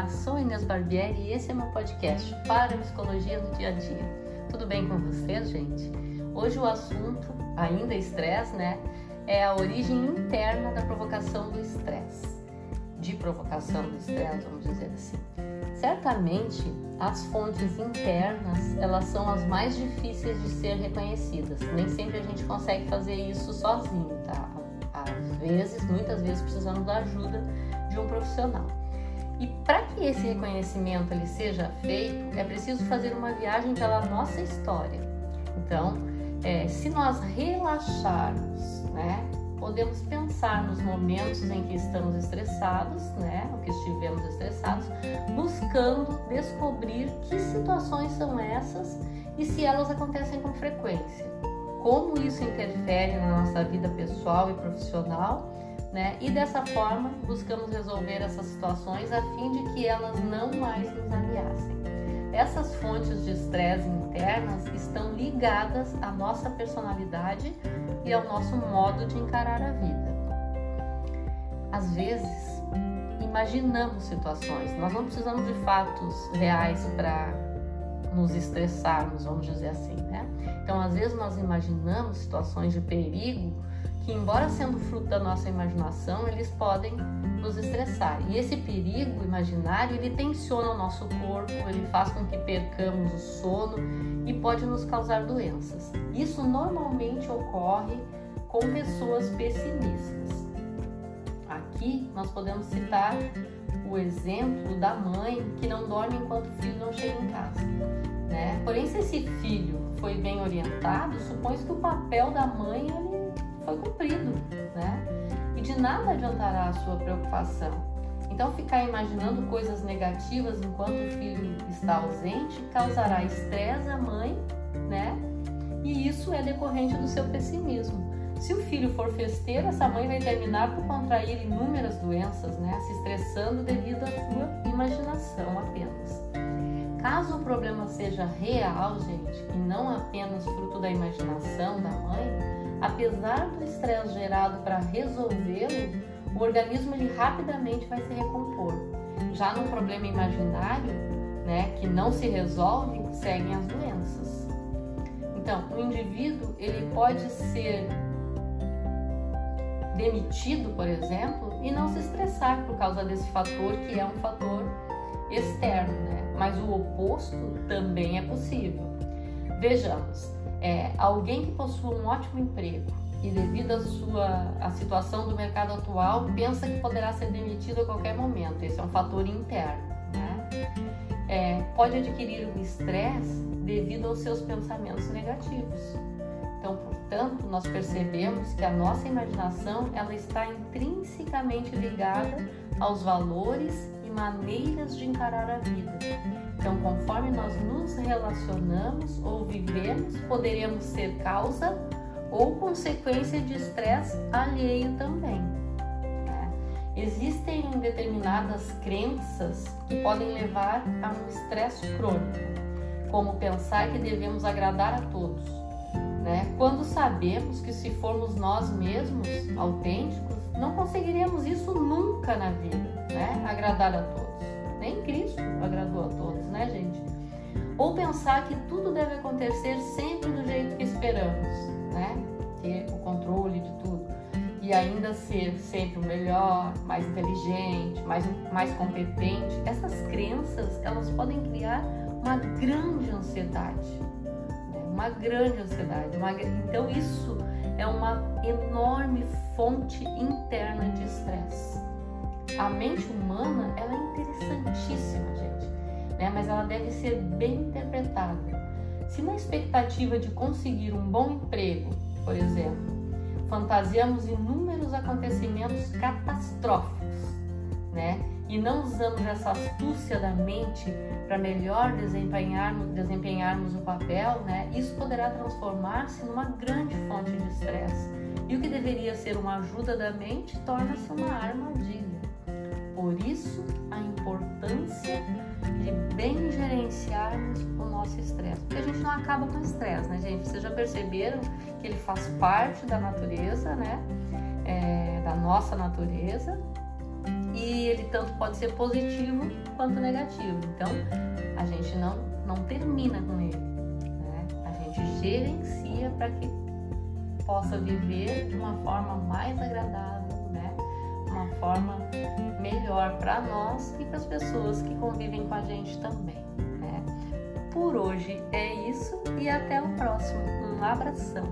Olá, sou Inês Barbieri e esse é meu podcast para Psicologia no Dia a Dia. Tudo bem com vocês, gente? Hoje o assunto, ainda estresse, né? É a origem interna da provocação do estresse. De provocação do estresse, vamos dizer assim. Certamente, as fontes internas, elas são as mais difíceis de ser reconhecidas. Nem sempre a gente consegue fazer isso sozinho, tá? Às vezes, muitas vezes precisamos da ajuda de um profissional. E para que esse reconhecimento ele seja feito, é preciso fazer uma viagem pela nossa história. Então, é, se nós relaxarmos, né, podemos pensar nos momentos em que estamos estressados, né, ou que estivemos estressados, buscando descobrir que situações são essas e se elas acontecem com frequência. Como isso interfere na nossa vida pessoal e profissional né? E dessa forma buscamos resolver essas situações a fim de que elas não mais nos ameacem. Essas fontes de estresse internas estão ligadas à nossa personalidade e ao nosso modo de encarar a vida. Às vezes, imaginamos situações, nós não precisamos de fatos reais para nos estressarmos, vamos dizer assim, né? Então, às vezes, nós imaginamos situações de perigo que, embora sendo fruto da nossa imaginação, eles podem nos estressar. E esse perigo imaginário, ele tensiona o nosso corpo, ele faz com que percamos o sono e pode nos causar doenças. Isso normalmente ocorre com pessoas pessimistas. Aqui nós podemos citar o exemplo da mãe que não dorme enquanto o filho não chega em casa. Né? Porém, se esse filho foi bem orientado, supõe que o papel da mãe ele foi cumprido, né? E de nada adiantará a sua preocupação. Então, ficar imaginando coisas negativas enquanto o filho está ausente causará estresse à mãe, né? E isso é decorrente do seu pessimismo. Se o filho for festeiro, essa mãe vai terminar por contrair inúmeras doenças, né? Se estressando devido à sua imaginação apenas. Caso o problema seja real, gente, e não apenas fruto da imaginação da mãe, apesar do estresse gerado para resolvê-lo, o organismo ele rapidamente vai se recompor. Já no problema imaginário, né, que não se resolve, seguem as doenças. Então, o indivíduo ele pode ser demitido, por exemplo, e não se estressar por causa desse fator que é um fator externo, né? Mas o oposto também é possível. Vejamos, é, alguém que possua um ótimo emprego e devido à sua à situação do mercado atual pensa que poderá ser demitido a qualquer momento. Esse é um fator interno. Né? É, pode adquirir o estresse devido aos seus pensamentos negativos. Então, portanto, nós percebemos que a nossa imaginação ela está intrinsecamente ligada aos valores e maneiras de encarar a vida. Então, conforme nós nos relacionamos ou vivemos, poderemos ser causa ou consequência de estresse alheio também. Né? Existem determinadas crenças que podem levar a um estresse crônico, como pensar que devemos agradar a todos. Né? Quando sabemos que se formos nós mesmos autênticos, não conseguiremos isso nunca na vida, né? agradar a todos. Nem Cristo agradou a todos, né, gente? Ou pensar que tudo deve acontecer sempre do jeito que esperamos, né? Ter o controle de tudo. E ainda ser sempre o melhor, mais inteligente, mais, mais competente. Essas crenças, elas podem criar uma grande ansiedade. Né? Uma grande ansiedade. Uma... Então, isso é uma enorme fonte interna de estresse a mente humana né? mas ela deve ser bem interpretada. Se na expectativa de conseguir um bom emprego, por exemplo, fantasiamos inúmeros acontecimentos catastróficos, né? E não usamos essa astúcia da mente para melhor desempenharmos, desempenharmos o papel, né? Isso poderá transformar-se numa grande fonte de estresse. E o que deveria ser uma ajuda da mente torna-se uma armadilha. Por isso, a importância o nosso estresse. Porque a gente não acaba com o estresse, né, gente? Vocês já perceberam que ele faz parte da natureza, né? É, da nossa natureza. e ele tanto pode ser positivo quanto negativo. Então, a gente não, não termina com ele, né? A gente gerencia para que possa viver de uma forma mais agradável, né? Uma forma melhor para nós e para as pessoas que convivem com a gente também? Por hoje é isso e até o próximo. Um abração.